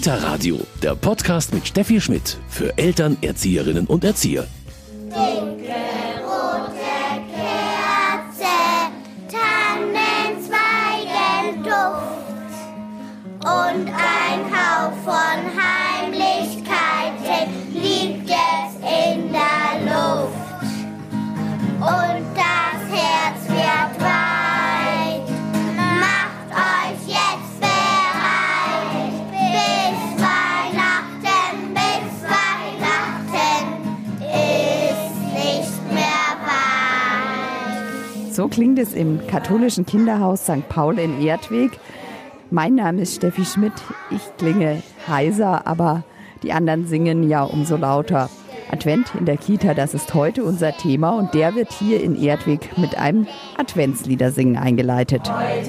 Kita Radio, der Podcast mit Steffi Schmidt für Eltern, Erzieherinnen und Erzieher. Winkel, rote Kerze, Tannenzweigen Duft und ein Hauch von So klingt es im katholischen Kinderhaus St. Paul in Erdweg. Mein Name ist Steffi Schmidt. Ich klinge heiser, aber die anderen singen ja umso lauter. Advent in der Kita, das ist heute unser Thema und der wird hier in Erdweg mit einem Adventsliedersingen eingeleitet. Hat's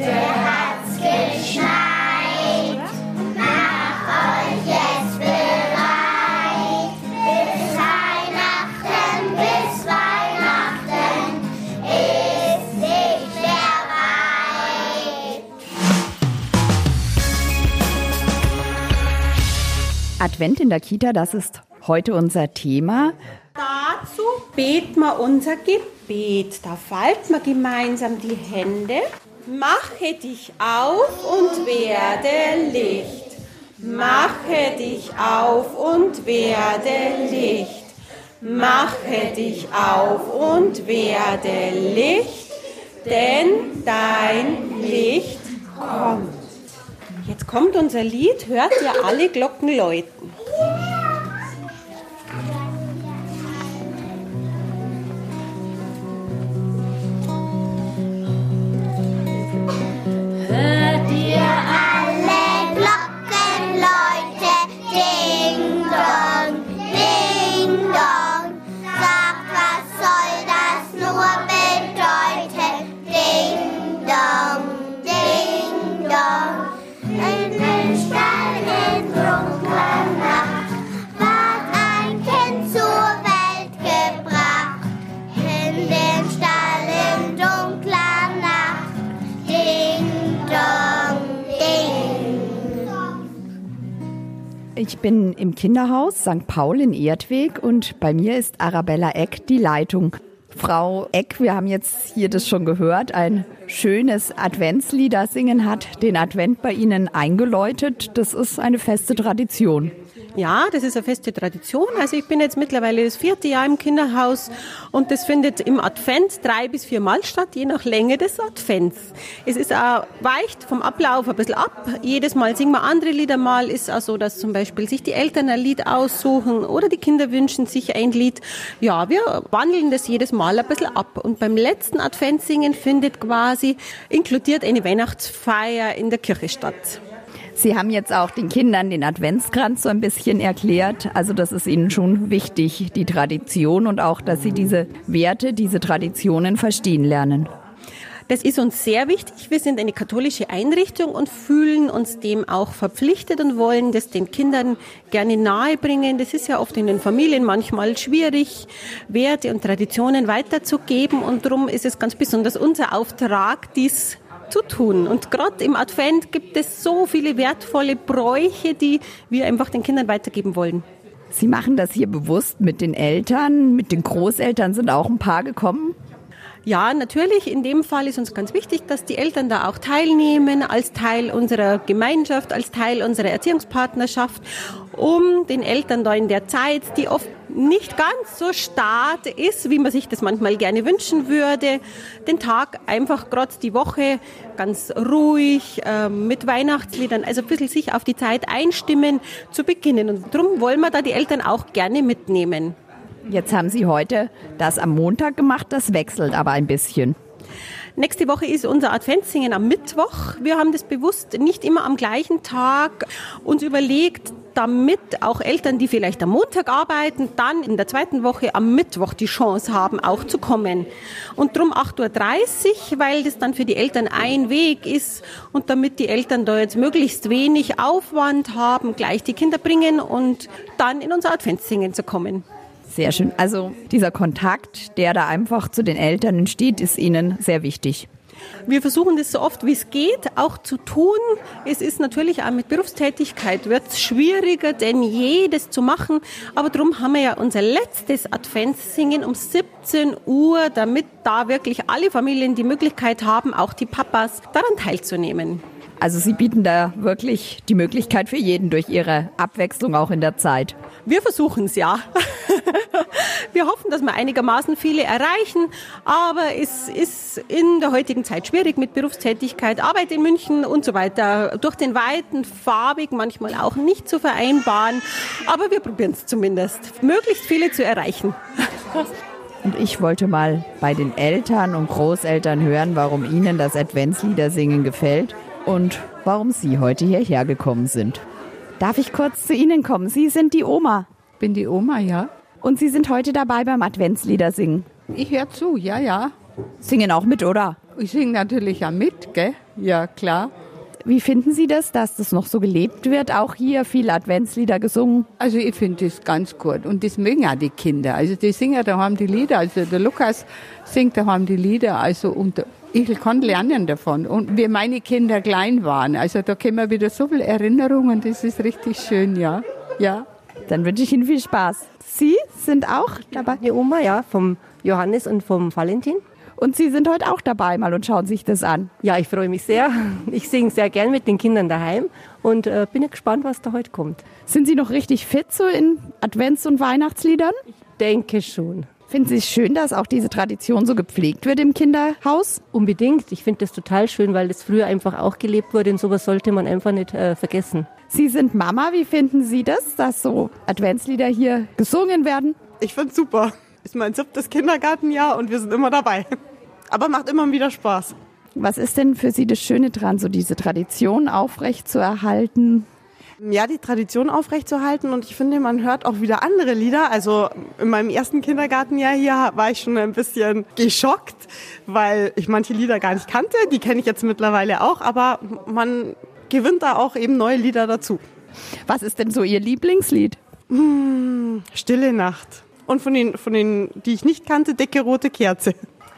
Advent in der Kita, das ist heute unser Thema. Dazu beten wir unser Gebet. Da falten wir gemeinsam die Hände. Mache dich auf und werde Licht. Mache dich auf und werde Licht. Mache dich auf und werde Licht, denn dein Licht kommt. Jetzt kommt unser Lied, hört ihr alle Glocken läuten. Ich bin im Kinderhaus St. Paul in Erdweg und bei mir ist Arabella Eck die Leitung. Frau Eck, wir haben jetzt hier das schon gehört, ein schönes Adventslieder singen hat den Advent bei Ihnen eingeläutet. Das ist eine feste Tradition. Ja, das ist eine feste Tradition. Also ich bin jetzt mittlerweile das vierte Jahr im Kinderhaus und das findet im Advent drei bis viermal statt, je nach Länge des Advents. Es ist auch, weicht vom Ablauf ein bisschen ab. Jedes Mal singen wir andere Lieder. Mal ist auch so, dass zum Beispiel sich die Eltern ein Lied aussuchen oder die Kinder wünschen sich ein Lied. Ja, wir wandeln das jedes Mal ein bisschen ab. Und beim letzten Adventssingen findet quasi inkludiert eine Weihnachtsfeier in der Kirche statt. Sie haben jetzt auch den Kindern den Adventskranz so ein bisschen erklärt. Also das ist Ihnen schon wichtig, die Tradition und auch, dass Sie diese Werte, diese Traditionen verstehen lernen. Das ist uns sehr wichtig. Wir sind eine katholische Einrichtung und fühlen uns dem auch verpflichtet und wollen das den Kindern gerne nahebringen. Das ist ja oft in den Familien manchmal schwierig, Werte und Traditionen weiterzugeben. Und darum ist es ganz besonders unser Auftrag, dies zu tun. Und gerade im Advent gibt es so viele wertvolle Bräuche, die wir einfach den Kindern weitergeben wollen. Sie machen das hier bewusst mit den Eltern, mit den Großeltern sind auch ein paar gekommen. Ja, natürlich. In dem Fall ist uns ganz wichtig, dass die Eltern da auch teilnehmen, als Teil unserer Gemeinschaft, als Teil unserer Erziehungspartnerschaft, um den Eltern da in der Zeit, die oft nicht ganz so start ist, wie man sich das manchmal gerne wünschen würde, den Tag einfach gerade die Woche ganz ruhig ähm, mit Weihnachtsliedern, also ein bisschen sich auf die Zeit einstimmen, zu beginnen. Und darum wollen wir da die Eltern auch gerne mitnehmen. Jetzt haben Sie heute das am Montag gemacht, das wechselt aber ein bisschen. Nächste Woche ist unser Adventssingen am Mittwoch. Wir haben das bewusst nicht immer am gleichen Tag uns überlegt, damit auch Eltern, die vielleicht am Montag arbeiten, dann in der zweiten Woche am Mittwoch die Chance haben, auch zu kommen. Und drum 8.30 Uhr, weil das dann für die Eltern ein Weg ist und damit die Eltern da jetzt möglichst wenig Aufwand haben, gleich die Kinder bringen und dann in unser Adventssingen zu kommen. Sehr schön. Also dieser Kontakt, der da einfach zu den Eltern entsteht, ist Ihnen sehr wichtig. Wir versuchen das so oft wie es geht auch zu tun. Es ist natürlich auch mit Berufstätigkeit wird es schwieriger denn je, das zu machen. Aber darum haben wir ja unser letztes Adventssingen um 17 Uhr, damit da wirklich alle Familien die Möglichkeit haben, auch die Papas daran teilzunehmen. Also Sie bieten da wirklich die Möglichkeit für jeden durch Ihre Abwechslung auch in der Zeit. Wir versuchen es ja. Wir hoffen, dass wir einigermaßen viele erreichen, aber es ist in der heutigen Zeit schwierig mit Berufstätigkeit, Arbeit in München und so weiter. Durch den weiten Farbig manchmal auch nicht zu vereinbaren, aber wir probieren es zumindest, möglichst viele zu erreichen. Und ich wollte mal bei den Eltern und Großeltern hören, warum ihnen das Adventsliedersingen gefällt und warum Sie heute hierher gekommen sind. Darf ich kurz zu Ihnen kommen? Sie sind die Oma. Bin die Oma, ja. Und Sie sind heute dabei beim Adventsliedersingen. Ich höre zu, ja, ja. Singen auch mit, oder? Ich singe natürlich auch mit, gell? Ja, klar. Wie finden Sie das, dass das noch so gelebt wird? Auch hier viele Adventslieder gesungen? Also ich finde das ganz gut und das mögen auch die Kinder. Also die singen daheim die Lieder, also der Lukas singt daheim die Lieder, also und ich kann lernen davon. Und wie meine Kinder klein waren, also da kommen wieder so viele Erinnerungen, das ist richtig schön, ja. Ja. Dann wünsche ich Ihnen viel Spaß. Sie sind auch dabei? Die Oma, ja, vom Johannes und vom Valentin. Und Sie sind heute auch dabei mal und schauen sich das an. Ja, ich freue mich sehr. Ich singe sehr gern mit den Kindern daheim und äh, bin gespannt, was da heute kommt. Sind Sie noch richtig fit so in Advents- und Weihnachtsliedern? Ich denke schon. Finden Sie es schön, dass auch diese Tradition so gepflegt wird im Kinderhaus? Unbedingt. Ich finde das total schön, weil das früher einfach auch gelebt wurde und sowas sollte man einfach nicht äh, vergessen. Sie sind Mama. Wie finden Sie das, dass so Adventslieder hier gesungen werden? Ich finde es super. Ist mein siebtes Kindergartenjahr und wir sind immer dabei. Aber macht immer wieder Spaß. Was ist denn für Sie das Schöne dran, so diese Tradition aufrecht zu erhalten? Ja, die Tradition aufrechtzuerhalten und ich finde, man hört auch wieder andere Lieder. Also in meinem ersten Kindergartenjahr hier war ich schon ein bisschen geschockt, weil ich manche Lieder gar nicht kannte. Die kenne ich jetzt mittlerweile auch, aber man gewinnt da auch eben neue Lieder dazu. Was ist denn so Ihr Lieblingslied? Hm, Stille Nacht. Und von den, von den, die ich nicht kannte, Decke, rote Kerze.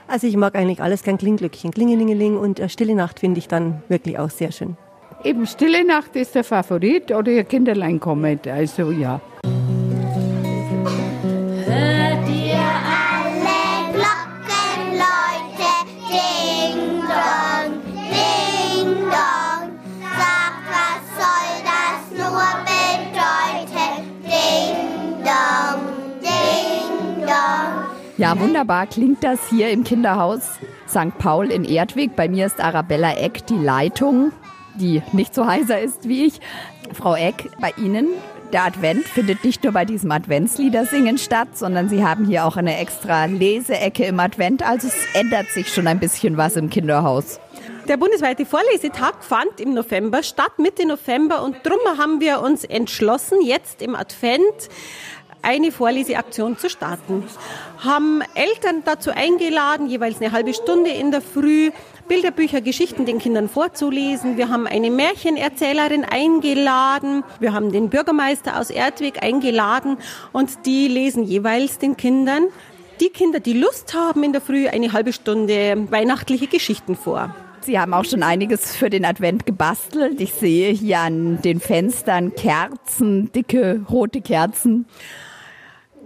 Also ich mag eigentlich alles gern Klinglöckchen, Klingelingeling und äh, Stille Nacht finde ich dann wirklich auch sehr schön. Eben Stille Nacht ist der Favorit oder ihr Kinderlein kommt, also ja. Hört ihr alle Glocken, Leute, ding dong, ding dong. Sagt, was soll das nur bedeuten? Ding dong, ding dong. Ja, wunderbar klingt das hier im Kinderhaus St. Paul in Erdweg. Bei mir ist Arabella Eck die Leitung, die nicht so heiser ist wie ich. Frau Eck, bei Ihnen der Advent findet nicht nur bei diesem Adventsliedersingen statt, sondern Sie haben hier auch eine extra Leseecke im Advent. Also es ändert sich schon ein bisschen was im Kinderhaus. Der bundesweite Vorlesetag fand im November statt, Mitte November. Und darum haben wir uns entschlossen, jetzt im Advent eine Vorleseaktion zu starten. Haben Eltern dazu eingeladen, jeweils eine halbe Stunde in der Früh Bilderbücher, Geschichten den Kindern vorzulesen. Wir haben eine Märchenerzählerin eingeladen. Wir haben den Bürgermeister aus Erdweg eingeladen und die lesen jeweils den Kindern, die Kinder, die Lust haben, in der Früh eine halbe Stunde weihnachtliche Geschichten vor. Sie haben auch schon einiges für den Advent gebastelt. Ich sehe hier an den Fenstern Kerzen, dicke rote Kerzen.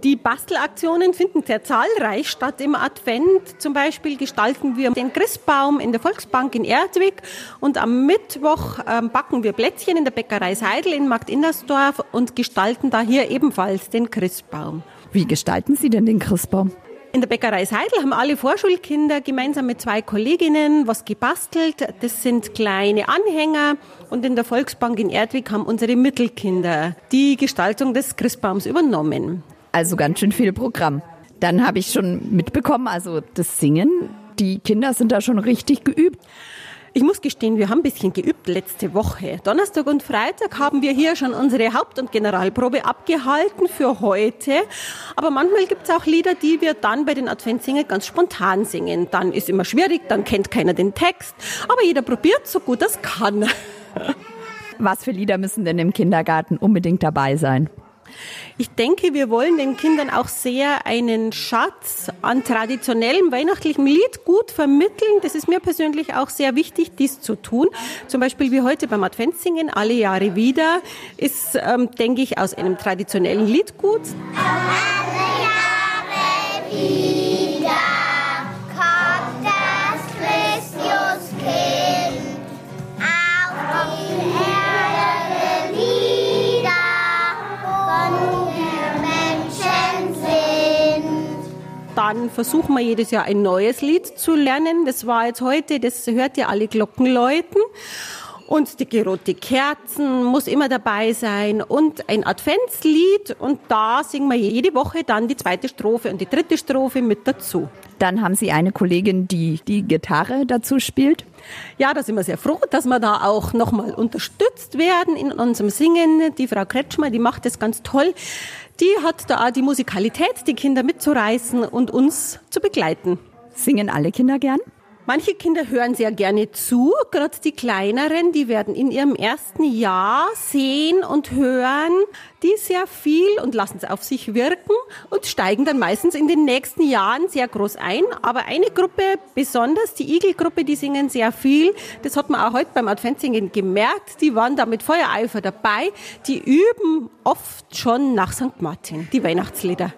Die Bastelaktionen finden sehr zahlreich statt im Advent. Zum Beispiel gestalten wir den Christbaum in der Volksbank in Erdwig und am Mittwoch ähm, backen wir Plätzchen in der Bäckerei Seidel in Marktinnersdorf und gestalten da hier ebenfalls den Christbaum. Wie gestalten Sie denn den Christbaum? In der Bäckerei Seidel haben alle Vorschulkinder gemeinsam mit zwei Kolleginnen was gebastelt. Das sind kleine Anhänger. Und in der Volksbank in Erdwig haben unsere Mittelkinder die Gestaltung des Christbaums übernommen. Also ganz schön viel Programm. Dann habe ich schon mitbekommen, also das Singen, die Kinder sind da schon richtig geübt. Ich muss gestehen, wir haben ein bisschen geübt letzte Woche. Donnerstag und Freitag haben wir hier schon unsere Haupt- und Generalprobe abgehalten für heute. Aber manchmal gibt es auch Lieder, die wir dann bei den Adventssingen ganz spontan singen. Dann ist immer schwierig, dann kennt keiner den Text. Aber jeder probiert so gut es kann. Was für Lieder müssen denn im Kindergarten unbedingt dabei sein? Ich denke, wir wollen den Kindern auch sehr einen Schatz an traditionellem weihnachtlichem Lied gut vermitteln. Das ist mir persönlich auch sehr wichtig, dies zu tun. Zum Beispiel wie heute beim Adventssingen, alle Jahre wieder, ist, ähm, denke ich, aus einem traditionellen Lied gut. Alle Jahre wieder Dann versuchen wir jedes Jahr ein neues Lied zu lernen. Das war jetzt heute, das hört ihr alle Glocken läuten. Und die gerote Kerzen muss immer dabei sein und ein Adventslied und da singen wir jede Woche dann die zweite Strophe und die dritte Strophe mit dazu. Dann haben Sie eine Kollegin, die die Gitarre dazu spielt. Ja, da sind wir sehr froh, dass wir da auch nochmal unterstützt werden in unserem Singen. Die Frau Kretschmer, die macht das ganz toll. Die hat da auch die Musikalität, die Kinder mitzureißen und uns zu begleiten. Singen alle Kinder gern? Manche Kinder hören sehr gerne zu, gerade die kleineren, die werden in ihrem ersten Jahr sehen und hören die sehr viel und lassen es auf sich wirken und steigen dann meistens in den nächsten Jahren sehr groß ein. Aber eine Gruppe, besonders die Igelgruppe, die singen sehr viel. Das hat man auch heute beim Adventssingen gemerkt. Die waren da mit Feuereifer dabei. Die üben oft schon nach St. Martin, die Weihnachtslieder.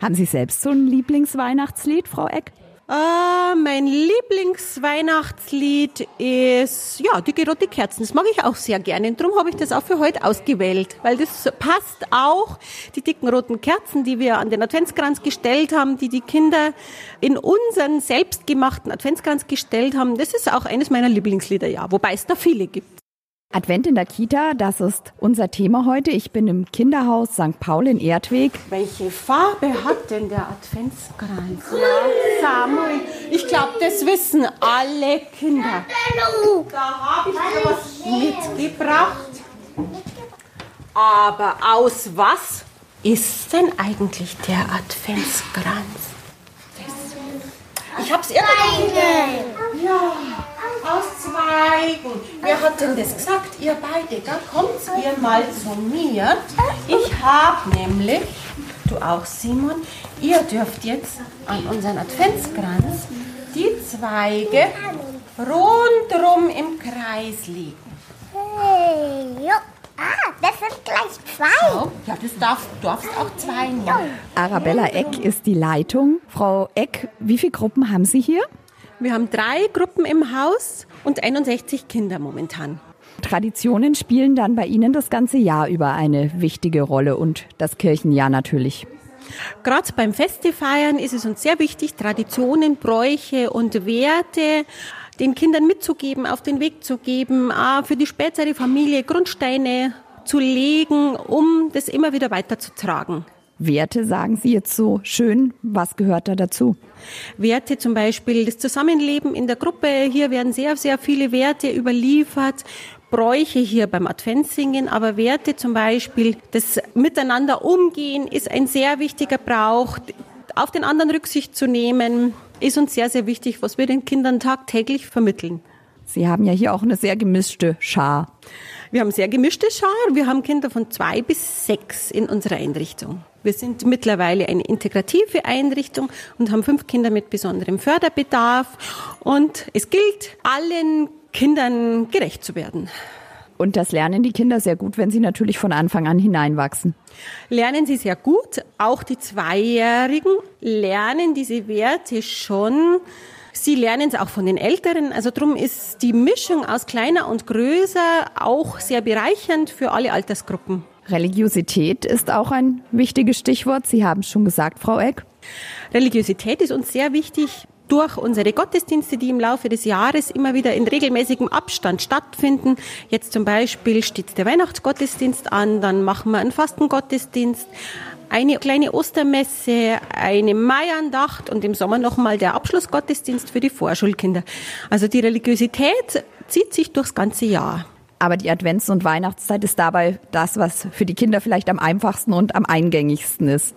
Haben Sie selbst so ein Lieblingsweihnachtslied, Frau Eck? Ah, mein Lieblingsweihnachtslied ist, ja, die gerote Kerzen. Das mag ich auch sehr gerne. Und darum habe ich das auch für heute ausgewählt, weil das passt auch. Die dicken roten Kerzen, die wir an den Adventskranz gestellt haben, die die Kinder in unseren selbstgemachten Adventskranz gestellt haben, das ist auch eines meiner Lieblingslieder, ja. Wobei es da viele gibt. Advent in der Kita, das ist unser Thema heute. Ich bin im Kinderhaus St. Paul in Erdweg. Welche Farbe hat denn der Adventskranz? Ja, Samuel, ich glaube, das wissen alle Kinder. Da habe ich dir was mitgebracht. Aber aus was ist denn eigentlich der Adventskranz? Ich habe es irgendwo. Ja, aus Zweigen. Wer hat denn das gesagt? Ihr beide. Da kommt ihr mal zu mir. Ich habe nämlich, du auch Simon, ihr dürft jetzt an unseren Adventskranz die Zweige rundrum im Kreis legen. Hey, jo. Ah, das sind gleich zwei. Oh, ja, das darf, du darfst auch zwei nehmen. Arabella Eck ist die Leitung. Frau Eck, wie viele Gruppen haben Sie hier? Wir haben drei Gruppen im Haus und 61 Kinder momentan. Traditionen spielen dann bei Ihnen das ganze Jahr über eine wichtige Rolle und das Kirchenjahr natürlich. Gerade beim Festefeiern ist es uns sehr wichtig, Traditionen, Bräuche und Werte den Kindern mitzugeben, auf den Weg zu geben, für die spätere Familie Grundsteine zu legen, um das immer wieder weiterzutragen. Werte sagen Sie jetzt so schön. Was gehört da dazu? Werte zum Beispiel, das Zusammenleben in der Gruppe. Hier werden sehr, sehr viele Werte überliefert. Bräuche hier beim Adventssingen, aber Werte zum Beispiel, das Miteinander umgehen ist ein sehr wichtiger Brauch. Auf den anderen Rücksicht zu nehmen, ist uns sehr, sehr wichtig, was wir den Kindern tagtäglich vermitteln. Sie haben ja hier auch eine sehr gemischte Schar. Wir haben sehr gemischte Schar. Wir haben Kinder von zwei bis sechs in unserer Einrichtung. Wir sind mittlerweile eine integrative Einrichtung und haben fünf Kinder mit besonderem Förderbedarf. Und es gilt, allen Kindern gerecht zu werden. Und das lernen die Kinder sehr gut, wenn sie natürlich von Anfang an hineinwachsen. Lernen sie sehr gut. Auch die Zweijährigen lernen diese Werte schon. Sie lernen es auch von den Älteren. Also darum ist die Mischung aus kleiner und größer auch sehr bereichernd für alle Altersgruppen. Religiosität ist auch ein wichtiges Stichwort. Sie haben es schon gesagt, Frau Eck. Religiosität ist uns sehr wichtig durch unsere Gottesdienste, die im Laufe des Jahres immer wieder in regelmäßigem Abstand stattfinden. Jetzt zum Beispiel steht der Weihnachtsgottesdienst an, dann machen wir einen Fastengottesdienst, eine kleine Ostermesse, eine Maiandacht und im Sommer nochmal der Abschlussgottesdienst für die Vorschulkinder. Also die Religiosität zieht sich durchs ganze Jahr. Aber die Advents- und Weihnachtszeit ist dabei das, was für die Kinder vielleicht am einfachsten und am eingängigsten ist.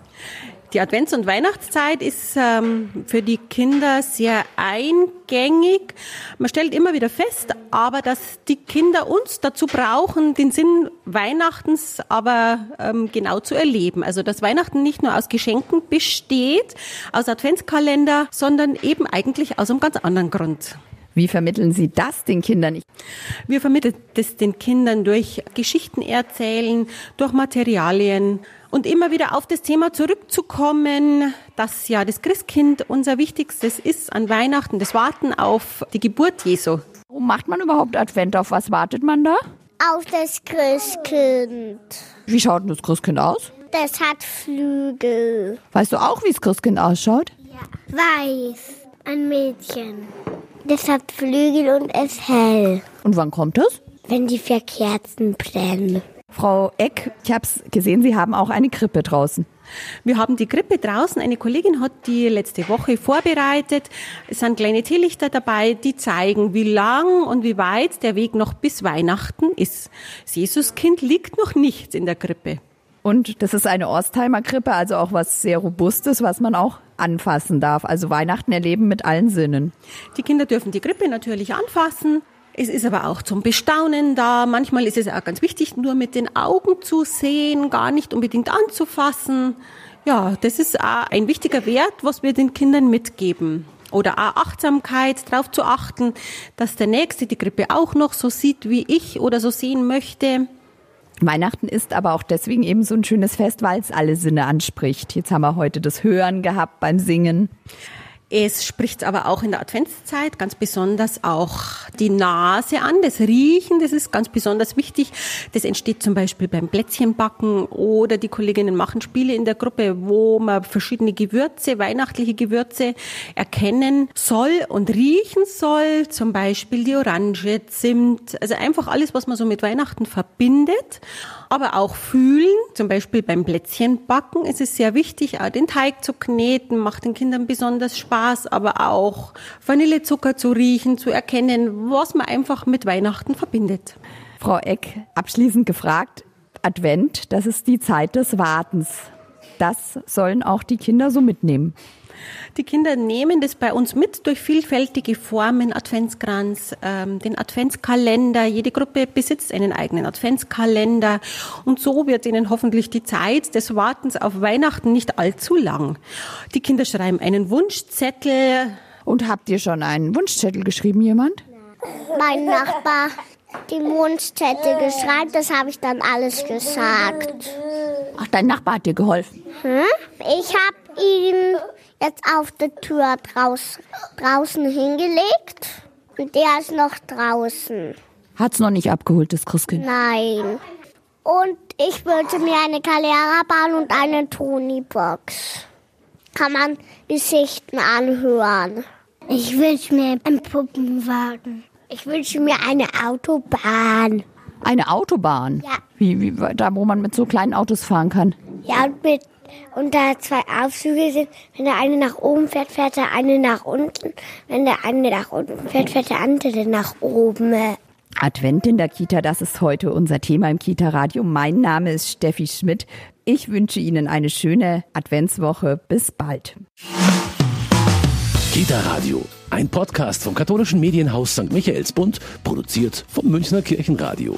Die Advents- und Weihnachtszeit ist ähm, für die Kinder sehr eingängig. Man stellt immer wieder fest, aber dass die Kinder uns dazu brauchen, den Sinn Weihnachtens aber ähm, genau zu erleben. Also dass Weihnachten nicht nur aus Geschenken besteht, aus Adventskalender, sondern eben eigentlich aus einem ganz anderen Grund. Wie vermitteln Sie das den Kindern? Wir vermitteln das den Kindern durch Geschichten erzählen, durch Materialien und immer wieder auf das Thema zurückzukommen, dass ja das Christkind unser Wichtigstes ist an Weihnachten, das Warten auf die Geburt Jesu. Warum macht man überhaupt Advent? Auf was wartet man da? Auf das Christkind. Wie schaut denn das Christkind aus? Das hat Flügel. Weißt du auch, wie das Christkind ausschaut? Weiß. Ein Mädchen. Das hat Flügel und ist hell. Und wann kommt es? Wenn die vier Kerzen brennen. Frau Eck, ich habe gesehen, Sie haben auch eine Krippe draußen. Wir haben die Krippe draußen. Eine Kollegin hat die letzte Woche vorbereitet. Es sind kleine Teelichter dabei, die zeigen, wie lang und wie weit der Weg noch bis Weihnachten ist. Das Jesuskind liegt noch nicht in der Krippe. Und das ist eine Orstheimer Krippe, also auch was sehr Robustes, was man auch anfassen darf. Also Weihnachten erleben mit allen Sinnen. Die Kinder dürfen die Krippe natürlich anfassen. Es ist aber auch zum Bestaunen da. Manchmal ist es auch ganz wichtig, nur mit den Augen zu sehen, gar nicht unbedingt anzufassen. Ja, das ist auch ein wichtiger Wert, was wir den Kindern mitgeben. Oder auch Achtsamkeit, darauf zu achten, dass der Nächste die Krippe auch noch so sieht, wie ich oder so sehen möchte. Weihnachten ist aber auch deswegen eben so ein schönes Fest, weil es alle Sinne anspricht. Jetzt haben wir heute das Hören gehabt beim Singen. Es spricht aber auch in der Adventszeit ganz besonders auch die Nase an, das Riechen, das ist ganz besonders wichtig. Das entsteht zum Beispiel beim Plätzchenbacken oder die Kolleginnen machen Spiele in der Gruppe, wo man verschiedene Gewürze, weihnachtliche Gewürze erkennen soll und riechen soll. Zum Beispiel die Orange, Zimt, also einfach alles, was man so mit Weihnachten verbindet. Aber auch fühlen, zum Beispiel beim Plätzchenbacken ist es sehr wichtig, auch den Teig zu kneten, macht den Kindern besonders Spaß, aber auch Vanillezucker zu riechen, zu erkennen, was man einfach mit Weihnachten verbindet. Frau Eck, abschließend gefragt, Advent, das ist die Zeit des Wartens. Das sollen auch die Kinder so mitnehmen. Die Kinder nehmen das bei uns mit durch vielfältige Formen, Adventskranz, ähm, den Adventskalender. Jede Gruppe besitzt einen eigenen Adventskalender und so wird ihnen hoffentlich die Zeit des Wartens auf Weihnachten nicht allzu lang. Die Kinder schreiben einen Wunschzettel. Und habt ihr schon einen Wunschzettel geschrieben, jemand? Mein Nachbar die Wunschzettel geschrieben, das habe ich dann alles gesagt. Ach, dein Nachbar hat dir geholfen. Hm? Ich habe ihn jetzt auf der Tür draus, draußen hingelegt und der ist noch draußen. Hat's noch nicht abgeholt, das Christkind? Nein. Und ich wollte mir eine Calera bauen und eine Tony-Box. Kann man Geschichten anhören. Ich wünsche mir einen Puppenwagen. Ich wünsche mir eine Autobahn. Eine Autobahn? Ja. Wie, wie, da, wo man mit so kleinen Autos fahren kann? Ja, und, mit, und da zwei Aufzüge sind, wenn der eine nach oben fährt, fährt der eine nach unten. Wenn der eine nach unten fährt, fährt der andere nach oben. Advent in der Kita, das ist heute unser Thema im Kita-Radio. Mein Name ist Steffi Schmidt. Ich wünsche Ihnen eine schöne Adventswoche. Bis bald. Kita Radio, ein Podcast vom katholischen Medienhaus St. Michaelsbund, produziert vom Münchner Kirchenradio.